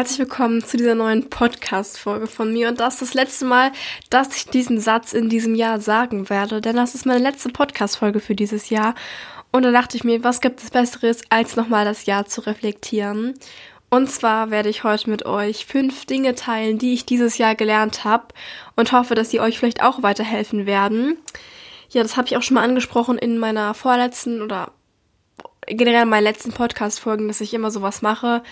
Herzlich willkommen zu dieser neuen Podcast-Folge von mir. Und das ist das letzte Mal, dass ich diesen Satz in diesem Jahr sagen werde, denn das ist meine letzte Podcast-Folge für dieses Jahr. Und da dachte ich mir, was gibt es Besseres, als nochmal das Jahr zu reflektieren? Und zwar werde ich heute mit euch fünf Dinge teilen, die ich dieses Jahr gelernt habe und hoffe, dass sie euch vielleicht auch weiterhelfen werden. Ja, das habe ich auch schon mal angesprochen in meiner vorletzten oder generell in meinen letzten Podcast-Folgen, dass ich immer sowas mache,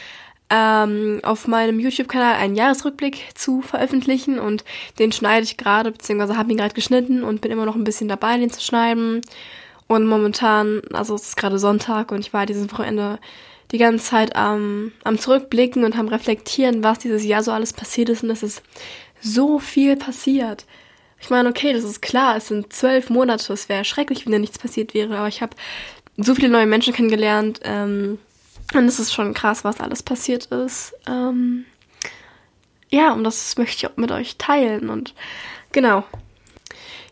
ähm, auf meinem YouTube-Kanal einen Jahresrückblick zu veröffentlichen und den schneide ich gerade, beziehungsweise habe ihn gerade geschnitten und bin immer noch ein bisschen dabei, den zu schneiden. Und momentan, also es ist gerade Sonntag und ich war dieses Wochenende die ganze Zeit am, am Zurückblicken und am Reflektieren, was dieses Jahr so alles passiert ist und es ist so viel passiert. Ich meine, okay, das ist klar, es sind zwölf Monate, es wäre schrecklich, wenn da nichts passiert wäre, aber ich habe so viele neue Menschen kennengelernt, ähm, und es ist schon krass, was alles passiert ist. Ähm, ja, und das möchte ich auch mit euch teilen. Und genau.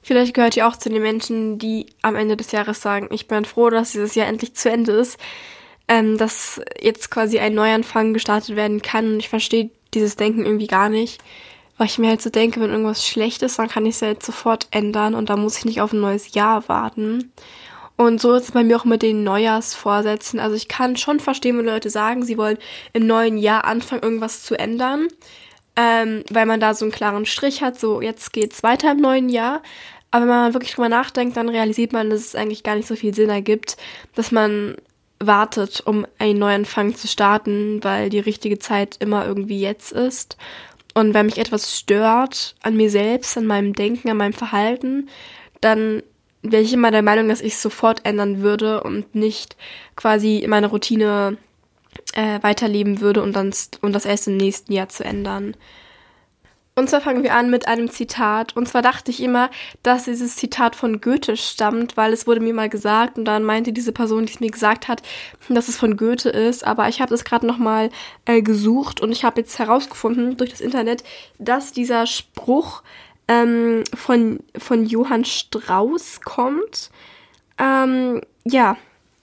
Vielleicht gehört ihr auch zu den Menschen, die am Ende des Jahres sagen, ich bin froh, dass dieses Jahr endlich zu Ende ist. Ähm, dass jetzt quasi ein Neuanfang gestartet werden kann. Und ich verstehe dieses Denken irgendwie gar nicht. Weil ich mir halt so denke, wenn irgendwas schlecht ist, dann kann ich es ja jetzt sofort ändern und da muss ich nicht auf ein neues Jahr warten. Und so ist es bei mir auch mit den Neujahrsvorsätzen. Also ich kann schon verstehen, wenn Leute sagen, sie wollen im neuen Jahr anfangen, irgendwas zu ändern, ähm, weil man da so einen klaren Strich hat, so jetzt geht's weiter im neuen Jahr. Aber wenn man wirklich drüber nachdenkt, dann realisiert man, dass es eigentlich gar nicht so viel Sinn ergibt, dass man wartet, um einen Neuanfang zu starten, weil die richtige Zeit immer irgendwie jetzt ist. Und wenn mich etwas stört an mir selbst, an meinem Denken, an meinem Verhalten, dann wäre ich immer der Meinung, dass ich es sofort ändern würde und nicht quasi meine Routine äh, weiterleben würde und, dann, und das erst im nächsten Jahr zu ändern. Und zwar fangen wir an mit einem Zitat. Und zwar dachte ich immer, dass dieses Zitat von Goethe stammt, weil es wurde mir mal gesagt und dann meinte diese Person, die es mir gesagt hat, dass es von Goethe ist. Aber ich habe das gerade nochmal äh, gesucht und ich habe jetzt herausgefunden durch das Internet, dass dieser Spruch ähm, von, von Johann Strauss kommt. Ähm, ja,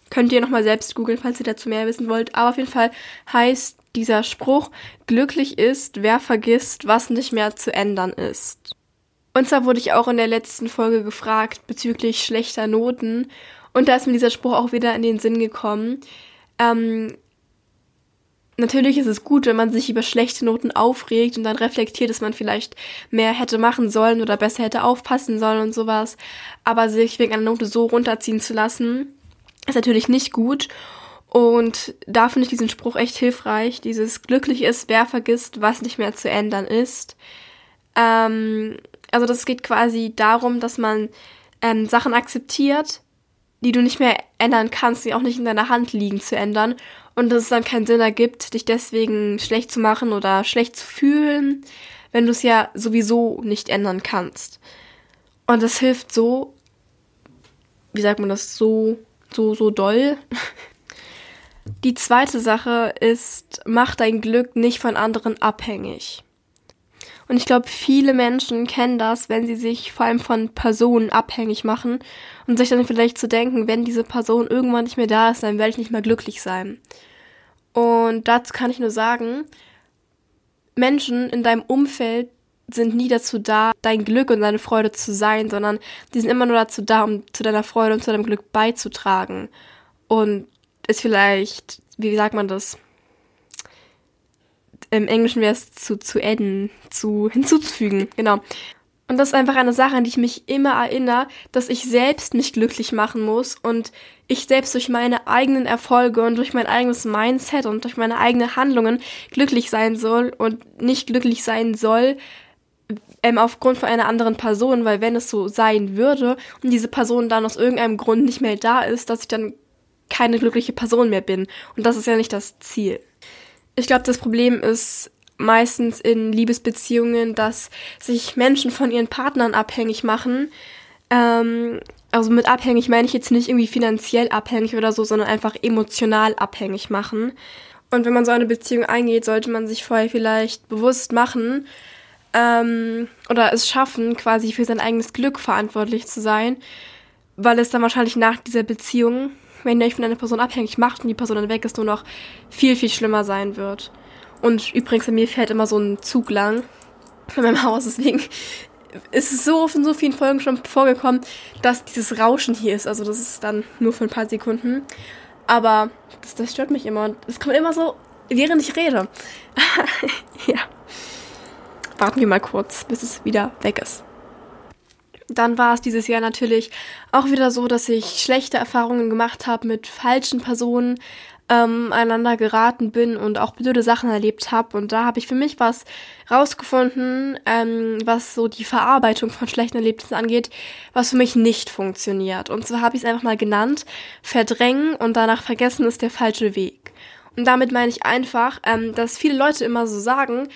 könnt ihr nochmal selbst googeln, falls ihr dazu mehr wissen wollt. Aber auf jeden Fall heißt dieser Spruch, glücklich ist, wer vergisst, was nicht mehr zu ändern ist. Und zwar wurde ich auch in der letzten Folge gefragt bezüglich schlechter Noten. Und da ist mir dieser Spruch auch wieder in den Sinn gekommen. Ähm, natürlich ist es gut, wenn man sich über schlechte Noten aufregt und dann reflektiert, dass man vielleicht mehr hätte machen sollen oder besser hätte aufpassen sollen und sowas. Aber sich wegen einer Note so runterziehen zu lassen, ist natürlich nicht gut. Und da finde ich diesen Spruch echt hilfreich. Dieses glücklich ist, wer vergisst, was nicht mehr zu ändern ist. Ähm, also das geht quasi darum, dass man ähm, Sachen akzeptiert, die du nicht mehr ändern kannst, die auch nicht in deiner Hand liegen zu ändern und dass es dann keinen Sinn ergibt, dich deswegen schlecht zu machen oder schlecht zu fühlen, wenn du es ja sowieso nicht ändern kannst. Und das hilft so, wie sagt man das, so, so, so doll. Die zweite Sache ist, mach dein Glück nicht von anderen abhängig. Und ich glaube, viele Menschen kennen das, wenn sie sich vor allem von Personen abhängig machen und sich dann vielleicht zu denken, wenn diese Person irgendwann nicht mehr da ist, dann werde ich nicht mehr glücklich sein. Und dazu kann ich nur sagen, Menschen in deinem Umfeld sind nie dazu da, dein Glück und deine Freude zu sein, sondern die sind immer nur dazu da, um zu deiner Freude und zu deinem Glück beizutragen. Und ist vielleicht, wie sagt man das? Im Englischen wäre es zu, zu adden, zu hinzuzufügen, genau. Und das ist einfach eine Sache, an die ich mich immer erinnere, dass ich selbst mich glücklich machen muss und ich selbst durch meine eigenen Erfolge und durch mein eigenes Mindset und durch meine eigenen Handlungen glücklich sein soll und nicht glücklich sein soll ähm, aufgrund von einer anderen Person, weil wenn es so sein würde und diese Person dann aus irgendeinem Grund nicht mehr da ist, dass ich dann keine glückliche Person mehr bin. Und das ist ja nicht das Ziel. Ich glaube, das Problem ist meistens in Liebesbeziehungen, dass sich Menschen von ihren Partnern abhängig machen. Ähm, also mit abhängig meine ich jetzt nicht irgendwie finanziell abhängig oder so, sondern einfach emotional abhängig machen. Und wenn man so eine Beziehung eingeht, sollte man sich vorher vielleicht bewusst machen ähm, oder es schaffen, quasi für sein eigenes Glück verantwortlich zu sein, weil es dann wahrscheinlich nach dieser Beziehung wenn ihr euch von einer Person abhängig macht und die Person dann weg ist, nur noch viel, viel schlimmer sein wird. Und übrigens, bei mir fährt immer so ein Zug lang von meinem Haus, deswegen ist es so oft in so vielen Folgen schon vorgekommen, dass dieses Rauschen hier ist. Also das ist dann nur für ein paar Sekunden. Aber das, das stört mich immer. Und es kommt immer so, während ich rede. ja. Warten wir mal kurz, bis es wieder weg ist. Dann war es dieses Jahr natürlich auch wieder so, dass ich schlechte Erfahrungen gemacht habe mit falschen Personen, ähm, einander geraten bin und auch blöde Sachen erlebt habe. Und da habe ich für mich was rausgefunden, ähm, was so die Verarbeitung von schlechten Erlebnissen angeht, was für mich nicht funktioniert. Und zwar habe ich es einfach mal genannt, verdrängen und danach vergessen ist der falsche Weg. Und damit meine ich einfach, ähm, dass viele Leute immer so sagen,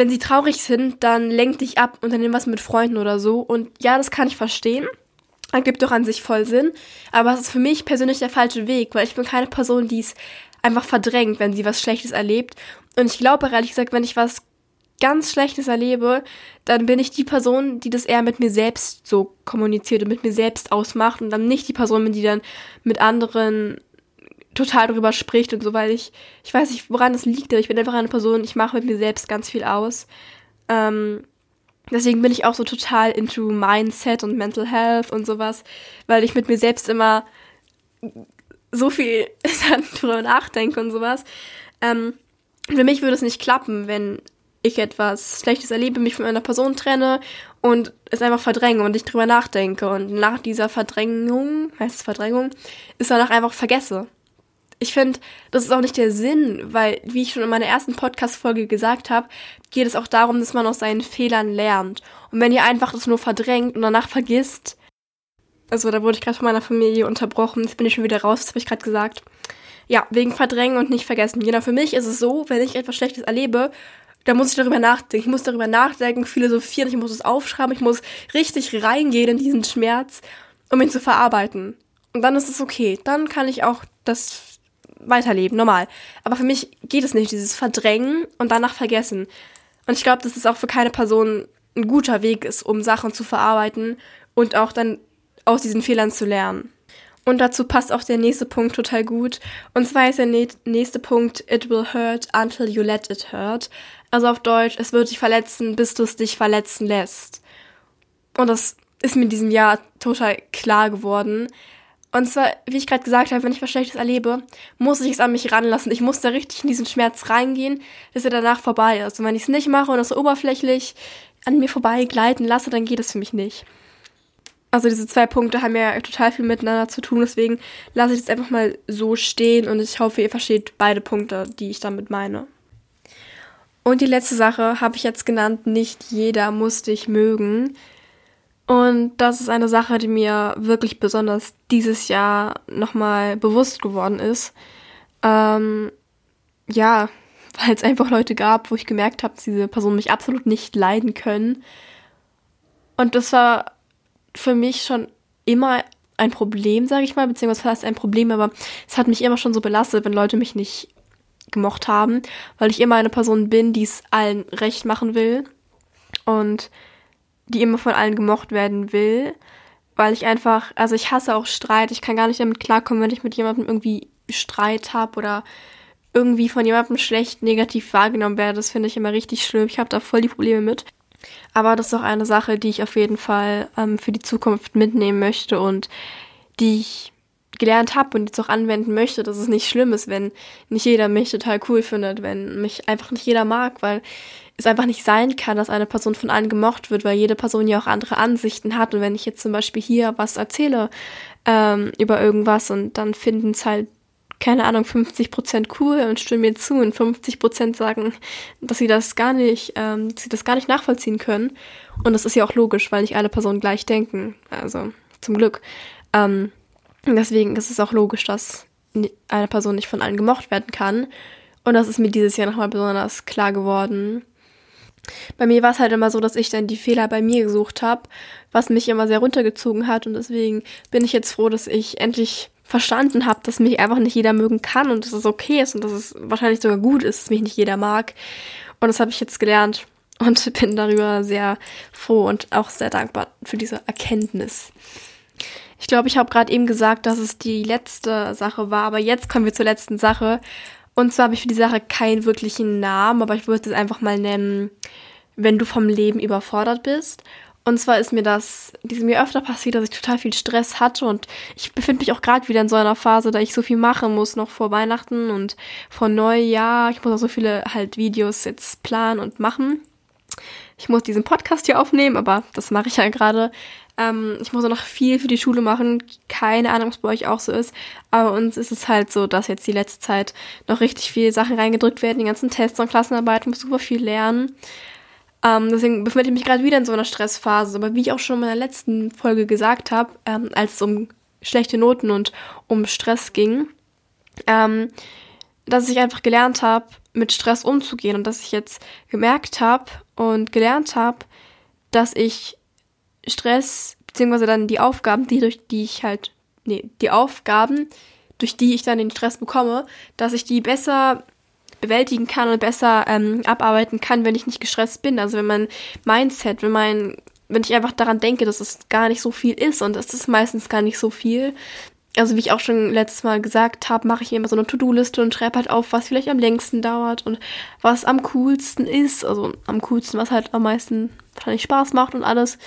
wenn sie traurig sind, dann lenk dich ab, und dann nimm was mit Freunden oder so. Und ja, das kann ich verstehen. Ergibt doch an sich voll Sinn. Aber es ist für mich persönlich der falsche Weg, weil ich bin keine Person, die es einfach verdrängt, wenn sie was Schlechtes erlebt. Und ich glaube, ehrlich gesagt, wenn ich was ganz Schlechtes erlebe, dann bin ich die Person, die das eher mit mir selbst so kommuniziert und mit mir selbst ausmacht und dann nicht die Person die dann mit anderen total drüber spricht und so, weil ich, ich weiß nicht, woran das liegt, aber ich bin einfach eine Person, ich mache mit mir selbst ganz viel aus. Ähm, deswegen bin ich auch so total into Mindset und Mental Health und sowas, weil ich mit mir selbst immer so viel drüber nachdenke und sowas. Ähm, für mich würde es nicht klappen, wenn ich etwas Schlechtes erlebe, mich von einer Person trenne und es einfach verdränge und ich drüber nachdenke. Und nach dieser Verdrängung, heißt es Verdrängung, ist danach einfach vergesse ich finde, das ist auch nicht der Sinn, weil, wie ich schon in meiner ersten Podcast-Folge gesagt habe, geht es auch darum, dass man aus seinen Fehlern lernt. Und wenn ihr einfach das nur verdrängt und danach vergisst, also da wurde ich gerade von meiner Familie unterbrochen, jetzt bin ich schon wieder raus, das habe ich gerade gesagt. Ja, wegen Verdrängen und nicht vergessen. Genau, für mich ist es so, wenn ich etwas Schlechtes erlebe, da muss ich darüber nachdenken. Ich muss darüber nachdenken, philosophieren, ich muss es aufschreiben, ich muss richtig reingehen in diesen Schmerz, um ihn zu verarbeiten. Und dann ist es okay. Dann kann ich auch das weiterleben, normal. Aber für mich geht es nicht, dieses Verdrängen und danach vergessen. Und ich glaube, dass es auch für keine Person ein guter Weg ist, um Sachen zu verarbeiten und auch dann aus diesen Fehlern zu lernen. Und dazu passt auch der nächste Punkt total gut. Und zwar ist der nächste Punkt, it will hurt until you let it hurt. Also auf Deutsch, es wird dich verletzen, bis du es dich verletzen lässt. Und das ist mir in diesem Jahr total klar geworden. Und zwar, wie ich gerade gesagt habe, wenn ich was Schlechtes erlebe, muss ich es an mich ranlassen. Ich muss da richtig in diesen Schmerz reingehen, dass er danach vorbei ist. Und wenn ich es nicht mache und das so oberflächlich an mir vorbei gleiten lasse, dann geht es für mich nicht. Also diese zwei Punkte haben ja total viel miteinander zu tun, deswegen lasse ich es einfach mal so stehen und ich hoffe, ihr versteht beide Punkte, die ich damit meine. Und die letzte Sache habe ich jetzt genannt, nicht jeder muss dich mögen. Und das ist eine Sache, die mir wirklich besonders dieses Jahr nochmal bewusst geworden ist. Ähm, ja, weil es einfach Leute gab, wo ich gemerkt habe, dass diese Personen mich absolut nicht leiden können. Und das war für mich schon immer ein Problem, sage ich mal, beziehungsweise fast ein Problem, aber es hat mich immer schon so belastet, wenn Leute mich nicht gemocht haben, weil ich immer eine Person bin, die es allen recht machen will. Und die immer von allen gemocht werden will, weil ich einfach, also ich hasse auch Streit. Ich kann gar nicht damit klarkommen, wenn ich mit jemandem irgendwie Streit habe oder irgendwie von jemandem schlecht negativ wahrgenommen werde. Das finde ich immer richtig schlimm. Ich habe da voll die Probleme mit. Aber das ist auch eine Sache, die ich auf jeden Fall ähm, für die Zukunft mitnehmen möchte und die ich gelernt habe und jetzt auch anwenden möchte, dass es nicht schlimm ist, wenn nicht jeder mich total cool findet, wenn mich einfach nicht jeder mag, weil es einfach nicht sein kann, dass eine Person von allen gemocht wird, weil jede Person ja auch andere Ansichten hat. Und wenn ich jetzt zum Beispiel hier was erzähle ähm, über irgendwas und dann finden es halt, keine Ahnung, 50 Prozent cool und stimmen mir zu und 50 Prozent sagen, dass sie das gar nicht, ähm, dass sie das gar nicht nachvollziehen können. Und das ist ja auch logisch, weil nicht alle Personen gleich denken. Also zum Glück. Ähm, deswegen ist es auch logisch, dass eine Person nicht von allen gemocht werden kann. Und das ist mir dieses Jahr nochmal besonders klar geworden. Bei mir war es halt immer so, dass ich dann die Fehler bei mir gesucht habe, was mich immer sehr runtergezogen hat. Und deswegen bin ich jetzt froh, dass ich endlich verstanden habe, dass mich einfach nicht jeder mögen kann und dass es okay ist und dass es wahrscheinlich sogar gut ist, dass mich nicht jeder mag. Und das habe ich jetzt gelernt und bin darüber sehr froh und auch sehr dankbar für diese Erkenntnis. Ich glaube, ich habe gerade eben gesagt, dass es die letzte Sache war, aber jetzt kommen wir zur letzten Sache. Und zwar habe ich für die Sache keinen wirklichen Namen, aber ich würde es einfach mal nennen, wenn du vom Leben überfordert bist. Und zwar ist mir das, diese mir öfter passiert, dass ich total viel Stress hatte und ich befinde mich auch gerade wieder in so einer Phase, da ich so viel machen muss noch vor Weihnachten und vor Neujahr. Ich muss auch so viele halt Videos jetzt planen und machen. Ich muss diesen Podcast hier aufnehmen, aber das mache ich ja gerade. Ähm, ich muss auch noch viel für die Schule machen. Keine Ahnung, ob es bei euch auch so ist. Aber uns ist es halt so, dass jetzt die letzte Zeit noch richtig viele Sachen reingedrückt werden. Die ganzen Tests und Klassenarbeiten, muss super viel lernen. Ähm, deswegen befinde ich mich gerade wieder in so einer Stressphase. Aber wie ich auch schon in meiner letzten Folge gesagt habe, ähm, als es um schlechte Noten und um Stress ging, ähm, dass ich einfach gelernt habe, mit Stress umzugehen und dass ich jetzt gemerkt habe und gelernt habe, dass ich Stress, beziehungsweise dann die Aufgaben, die durch die ich halt, nee, die Aufgaben, durch die ich dann den Stress bekomme, dass ich die besser bewältigen kann und besser ähm, abarbeiten kann, wenn ich nicht gestresst bin. Also wenn mein Mindset, wenn mein, wenn ich einfach daran denke, dass es gar nicht so viel ist und es ist meistens gar nicht so viel. Also wie ich auch schon letztes Mal gesagt habe, mache ich immer so eine To-Do-Liste und schreibe halt auf, was vielleicht am längsten dauert und was am coolsten ist. Also am coolsten, was halt am meisten wahrscheinlich Spaß macht und alles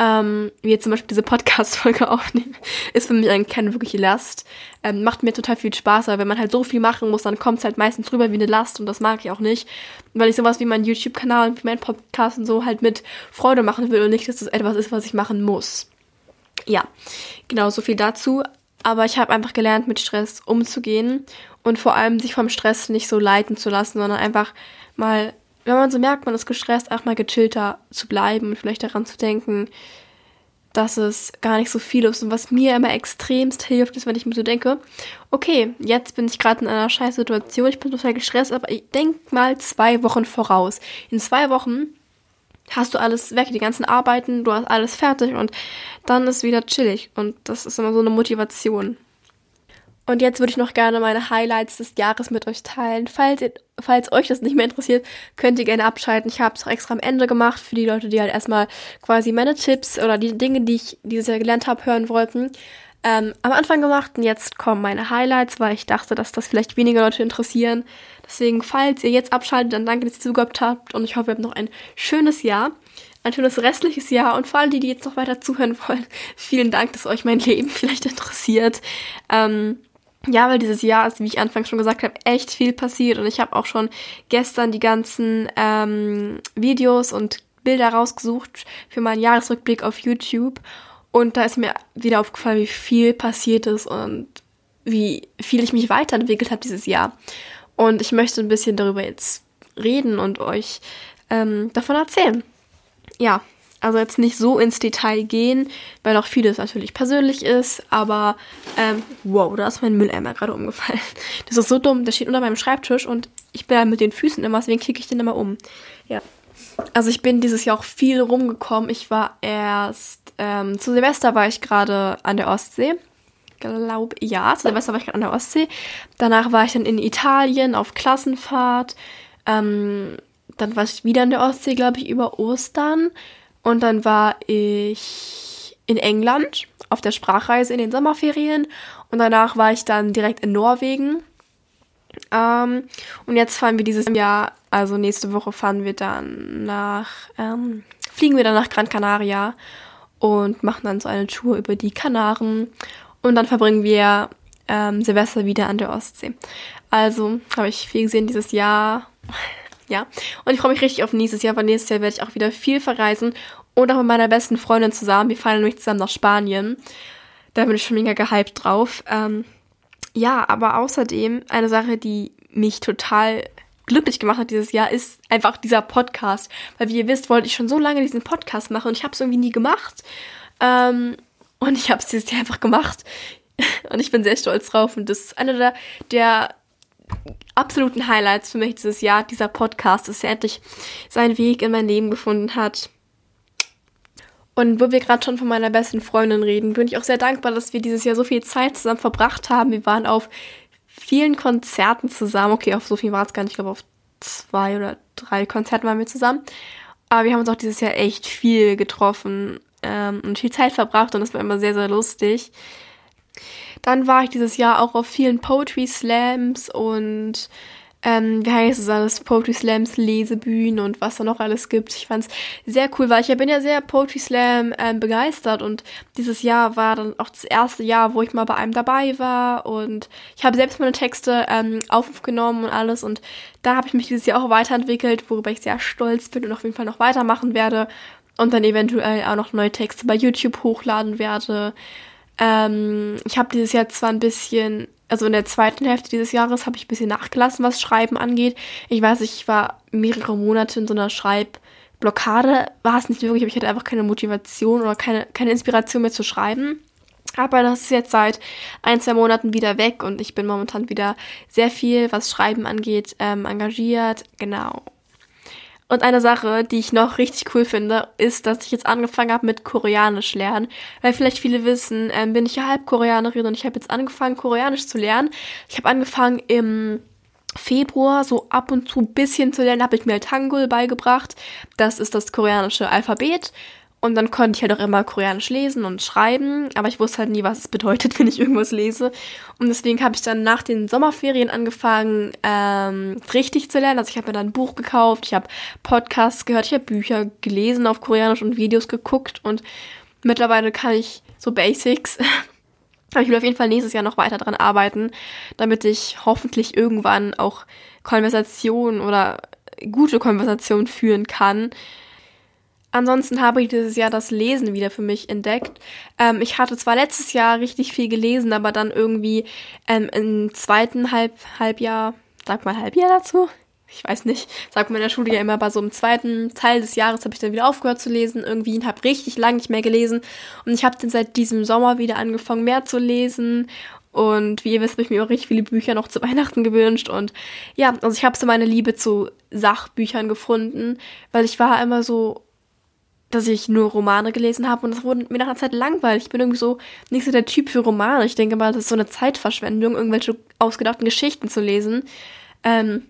ähm, wie jetzt zum Beispiel diese Podcast-Folge aufnehmen, ist für mich eigentlich keine wirkliche Last. Ähm, macht mir total viel Spaß, aber wenn man halt so viel machen muss, dann kommt es halt meistens rüber wie eine Last und das mag ich auch nicht, weil ich sowas wie meinen YouTube-Kanal und wie meinen Podcast und so halt mit Freude machen will und nicht, dass das etwas ist, was ich machen muss. Ja, genau, so viel dazu. Aber ich habe einfach gelernt, mit Stress umzugehen und vor allem sich vom Stress nicht so leiten zu lassen, sondern einfach mal wenn man so merkt, man ist gestresst, auch mal gechillter zu bleiben und vielleicht daran zu denken, dass es gar nicht so viel ist. Und was mir immer extremst hilft, ist, wenn ich mir so denke, okay, jetzt bin ich gerade in einer scheiß Situation, ich bin total gestresst, aber ich denke mal zwei Wochen voraus. In zwei Wochen hast du alles weg, die ganzen Arbeiten, du hast alles fertig und dann ist wieder chillig. Und das ist immer so eine Motivation. Und jetzt würde ich noch gerne meine Highlights des Jahres mit euch teilen. Falls, ihr, falls euch das nicht mehr interessiert, könnt ihr gerne abschalten. Ich habe es auch extra am Ende gemacht für die Leute, die halt erstmal quasi meine Tipps oder die Dinge, die ich dieses Jahr gelernt habe, hören wollten. Ähm, am Anfang gemacht und jetzt kommen meine Highlights, weil ich dachte, dass das vielleicht weniger Leute interessieren. Deswegen, falls ihr jetzt abschaltet, dann danke, dass ihr zugehört habt und ich hoffe, ihr habt noch ein schönes Jahr ein schönes restliches Jahr und vor allem die, die jetzt noch weiter zuhören wollen, vielen Dank, dass euch mein Leben vielleicht interessiert. Ähm, ja, weil dieses Jahr ist, wie ich anfangs schon gesagt habe, echt viel passiert und ich habe auch schon gestern die ganzen ähm, Videos und Bilder rausgesucht für meinen Jahresrückblick auf YouTube und da ist mir wieder aufgefallen, wie viel passiert ist und wie viel ich mich weiterentwickelt habe dieses Jahr. Und ich möchte ein bisschen darüber jetzt reden und euch ähm, davon erzählen. Ja, also jetzt nicht so ins Detail gehen, weil auch vieles natürlich persönlich ist, aber ähm, wow, da ist mein Mülleimer gerade umgefallen. Das ist so dumm, der steht unter meinem Schreibtisch und ich bin da mit den Füßen immer, deswegen kicke ich den immer um. Ja. Also ich bin dieses Jahr auch viel rumgekommen. Ich war erst, ähm, zu Silvester war ich gerade an der Ostsee. Glaube, ja, zu Silvester war ich gerade an der Ostsee. Danach war ich dann in Italien auf Klassenfahrt. Ähm, dann war ich wieder an der Ostsee, glaube ich, über Ostern. Und dann war ich in England auf der Sprachreise in den Sommerferien und danach war ich dann direkt in Norwegen. Ähm, und jetzt fahren wir dieses Jahr, also nächste Woche fahren wir dann nach, ähm, fliegen wir dann nach Gran Canaria und machen dann so eine Tour über die Kanaren und dann verbringen wir ähm, Silvester wieder an der Ostsee. Also habe ich viel gesehen dieses Jahr ja. Und ich freue mich richtig auf nächstes Jahr, weil nächstes Jahr werde ich auch wieder viel verreisen und auch mit meiner besten Freundin zusammen. Wir fahren nämlich zusammen nach Spanien. Da bin ich schon mega gehypt drauf. Ähm, ja, aber außerdem eine Sache, die mich total glücklich gemacht hat dieses Jahr, ist einfach dieser Podcast. Weil wie ihr wisst, wollte ich schon so lange diesen Podcast machen und ich habe es irgendwie nie gemacht. Ähm, und ich habe es dieses Jahr einfach gemacht. Und ich bin sehr stolz drauf. Und das ist einer der, der absoluten Highlights für mich dieses Jahr, dieser Podcast, dass er endlich seinen Weg in mein Leben gefunden hat. Und wo wir gerade schon von meiner besten Freundin reden, bin ich auch sehr dankbar, dass wir dieses Jahr so viel Zeit zusammen verbracht haben. Wir waren auf vielen Konzerten zusammen. Okay, auf so viel war es gar nicht. Ich glaube, auf zwei oder drei Konzerten waren wir zusammen. Aber wir haben uns auch dieses Jahr echt viel getroffen ähm, und viel Zeit verbracht und das war immer sehr, sehr lustig. Dann war ich dieses Jahr auch auf vielen Poetry Slams und ähm, wie heißt es alles, Poetry Slams, Lesebühnen und was da noch alles gibt. Ich fand's sehr cool, weil ich bin ja sehr Poetry Slam ähm, begeistert und dieses Jahr war dann auch das erste Jahr, wo ich mal bei einem dabei war und ich habe selbst meine Texte ähm, aufgenommen und alles und da habe ich mich dieses Jahr auch weiterentwickelt, worüber ich sehr stolz bin und auf jeden Fall noch weitermachen werde und dann eventuell auch noch neue Texte bei YouTube hochladen werde. Ähm, ich habe dieses Jahr zwar ein bisschen also in der zweiten Hälfte dieses Jahres habe ich ein bisschen nachgelassen, was Schreiben angeht. Ich weiß, ich war mehrere Monate in so einer Schreibblockade. War es nicht wirklich, aber ich hatte einfach keine Motivation oder keine, keine Inspiration mehr zu schreiben. Aber das ist jetzt seit ein, zwei Monaten wieder weg und ich bin momentan wieder sehr viel, was Schreiben angeht, ähm, engagiert. Genau. Und eine Sache, die ich noch richtig cool finde, ist, dass ich jetzt angefangen habe mit Koreanisch lernen. Weil vielleicht viele wissen, ähm, bin ich ja halb Koreanerin und ich habe jetzt angefangen, Koreanisch zu lernen. Ich habe angefangen im Februar so ab und zu bisschen zu lernen, habe ich mir Hangul beigebracht. Das ist das koreanische Alphabet. Und dann konnte ich halt auch immer Koreanisch lesen und schreiben, aber ich wusste halt nie, was es bedeutet, wenn ich irgendwas lese. Und deswegen habe ich dann nach den Sommerferien angefangen, ähm, richtig zu lernen. Also ich habe mir dann ein Buch gekauft, ich habe Podcasts gehört, ich habe Bücher gelesen auf Koreanisch und Videos geguckt und mittlerweile kann ich so Basics. aber ich will auf jeden Fall nächstes Jahr noch weiter dran arbeiten, damit ich hoffentlich irgendwann auch Konversationen oder gute Konversationen führen kann Ansonsten habe ich dieses Jahr das Lesen wieder für mich entdeckt. Ähm, ich hatte zwar letztes Jahr richtig viel gelesen, aber dann irgendwie ähm, im zweiten Halb Halbjahr, sag mal Halbjahr dazu? Ich weiß nicht, sagt man in der Schule ja immer, bei so einem zweiten Teil des Jahres habe ich dann wieder aufgehört zu lesen irgendwie und habe richtig lang nicht mehr gelesen. Und ich habe dann seit diesem Sommer wieder angefangen, mehr zu lesen und wie ihr wisst, habe ich mir auch richtig viele Bücher noch zu Weihnachten gewünscht. Und ja, also ich habe so meine Liebe zu Sachbüchern gefunden, weil ich war immer so dass ich nur Romane gelesen habe und das wurde mir nach einer Zeit langweilig. Ich bin irgendwie so nicht so der Typ für Romane. Ich denke mal, das ist so eine Zeitverschwendung, irgendwelche ausgedachten Geschichten zu lesen. Ähm,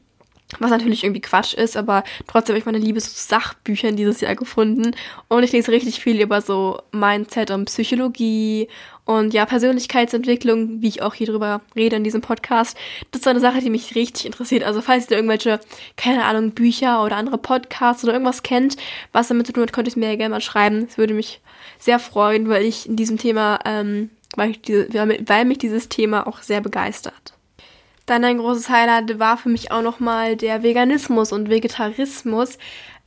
was natürlich irgendwie Quatsch ist, aber trotzdem habe ich meine Liebe zu Sachbüchern dieses Jahr gefunden. Und ich lese richtig viel über so Mindset und Psychologie und ja, Persönlichkeitsentwicklung, wie ich auch hier drüber rede in diesem Podcast. Das ist eine Sache, die mich richtig interessiert. Also falls ihr irgendwelche, keine Ahnung, Bücher oder andere Podcasts oder irgendwas kennt, was damit zu tun hat, könnt ihr es mir ja gerne mal schreiben. Es würde mich sehr freuen, weil ich in diesem Thema, ähm, weil, ich diese, weil mich dieses Thema auch sehr begeistert. Dann ein großes Highlight war für mich auch nochmal der Veganismus und Vegetarismus.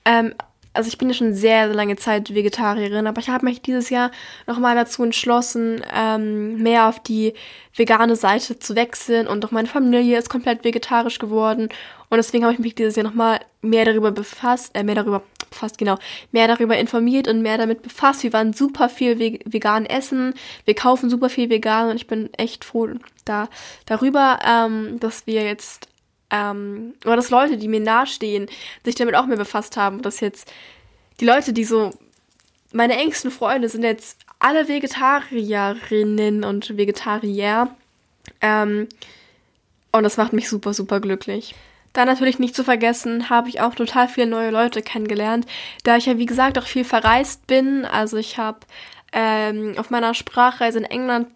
Ähm, also ich bin ja schon sehr, sehr lange Zeit Vegetarierin, aber ich habe mich dieses Jahr nochmal dazu entschlossen, ähm, mehr auf die vegane Seite zu wechseln und auch meine Familie ist komplett vegetarisch geworden und deswegen habe ich mich dieses Jahr nochmal mehr darüber befasst, äh, mehr darüber befasst, genau, mehr darüber informiert und mehr damit befasst. Wir waren super viel vegan essen, wir kaufen super viel vegan und ich bin echt froh da darüber, ähm, dass wir jetzt ähm, oder dass Leute, die mir nahestehen, sich damit auch mehr befasst haben. Dass jetzt die Leute, die so, meine engsten Freunde sind jetzt alle Vegetarierinnen und Vegetarier. Ähm, und das macht mich super, super glücklich. Dann natürlich nicht zu vergessen, habe ich auch total viele neue Leute kennengelernt, da ich ja wie gesagt auch viel verreist bin. Also ich habe ähm, auf meiner Sprachreise in England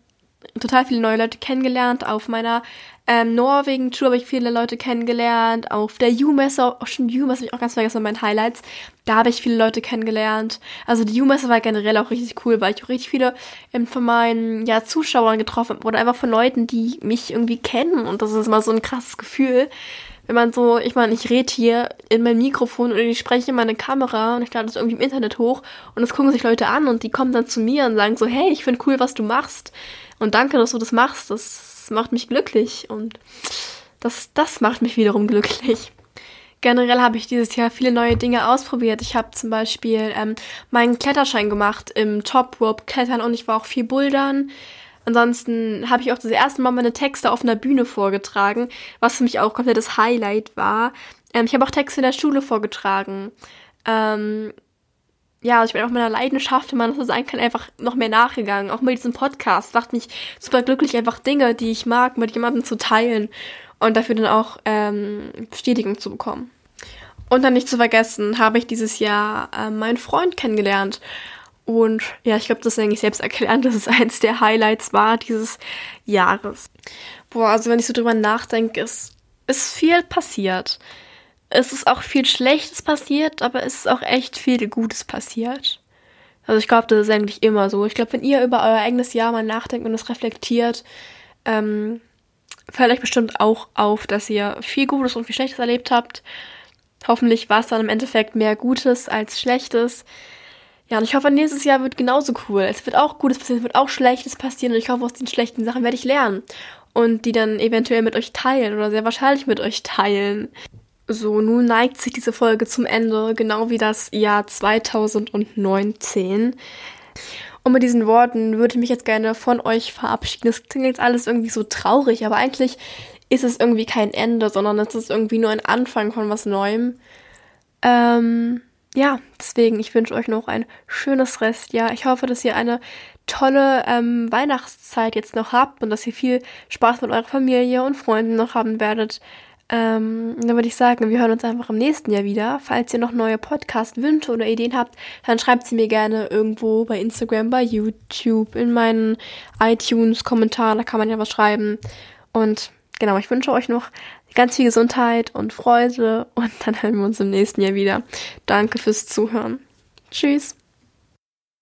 total viele neue Leute kennengelernt. Auf meiner ähm, Norwegen-Tour habe ich viele Leute kennengelernt. Auf der U-Messe, auch schon U-Messe habe ich auch ganz vergessen, meinen Highlights. Da habe ich viele Leute kennengelernt. Also die U-Messe war generell auch richtig cool, weil ich auch richtig viele ähm, von meinen ja, Zuschauern getroffen habe oder einfach von Leuten, die mich irgendwie kennen. Und das ist immer so ein krasses Gefühl. Wenn man so, ich meine, ich rede hier in mein Mikrofon oder ich spreche in meine Kamera und ich lade das irgendwie im Internet hoch und das gucken sich Leute an und die kommen dann zu mir und sagen so, hey, ich finde cool, was du machst. Und danke, dass du das machst. Das macht mich glücklich. Und das, das macht mich wiederum glücklich. Generell habe ich dieses Jahr viele neue Dinge ausprobiert. Ich habe zum Beispiel ähm, meinen Kletterschein gemacht im Top Rope Klettern und ich war auch viel Bouldern. Ansonsten habe ich auch das erste Mal meine Texte auf einer Bühne vorgetragen, was für mich auch komplettes Highlight war. Ähm, ich habe auch Texte in der Schule vorgetragen. Ähm, ja, also ich bin auch meiner Leidenschaft, wenn man das so sein kann, einfach noch mehr nachgegangen. Auch mit diesem Podcast macht mich super glücklich, einfach Dinge, die ich mag, mit jemandem zu teilen und dafür dann auch ähm, Bestätigung zu bekommen. Und dann nicht zu vergessen, habe ich dieses Jahr äh, meinen Freund kennengelernt. Und ja, ich glaube, das ist eigentlich selbst erklärt, dass es eins der Highlights war dieses Jahres. Boah, also wenn ich so drüber nachdenke, ist, ist viel passiert. Es ist auch viel Schlechtes passiert, aber es ist auch echt viel Gutes passiert. Also ich glaube, das ist eigentlich immer so. Ich glaube, wenn ihr über euer eigenes Jahr mal nachdenkt und es reflektiert, ähm, fällt euch bestimmt auch auf, dass ihr viel Gutes und viel Schlechtes erlebt habt. Hoffentlich war es dann im Endeffekt mehr Gutes als Schlechtes. Ja, und ich hoffe, nächstes Jahr wird genauso cool. Es wird auch Gutes passieren, es wird auch Schlechtes passieren und ich hoffe, aus den schlechten Sachen werde ich lernen und die dann eventuell mit euch teilen oder sehr wahrscheinlich mit euch teilen. So, nun neigt sich diese Folge zum Ende, genau wie das Jahr 2019. Und mit diesen Worten würde ich mich jetzt gerne von euch verabschieden. Das klingt jetzt alles irgendwie so traurig, aber eigentlich ist es irgendwie kein Ende, sondern es ist irgendwie nur ein Anfang von was Neuem. Ähm, ja, deswegen, ich wünsche euch noch ein schönes Restjahr. Ich hoffe, dass ihr eine tolle ähm, Weihnachtszeit jetzt noch habt und dass ihr viel Spaß mit eurer Familie und Freunden noch haben werdet. Ähm, dann würde ich sagen, wir hören uns einfach im nächsten Jahr wieder. Falls ihr noch neue Podcast-Wünsche oder Ideen habt, dann schreibt sie mir gerne irgendwo bei Instagram, bei YouTube, in meinen iTunes-Kommentaren, da kann man ja was schreiben. Und genau, ich wünsche euch noch ganz viel Gesundheit und Freude und dann hören wir uns im nächsten Jahr wieder. Danke fürs Zuhören. Tschüss.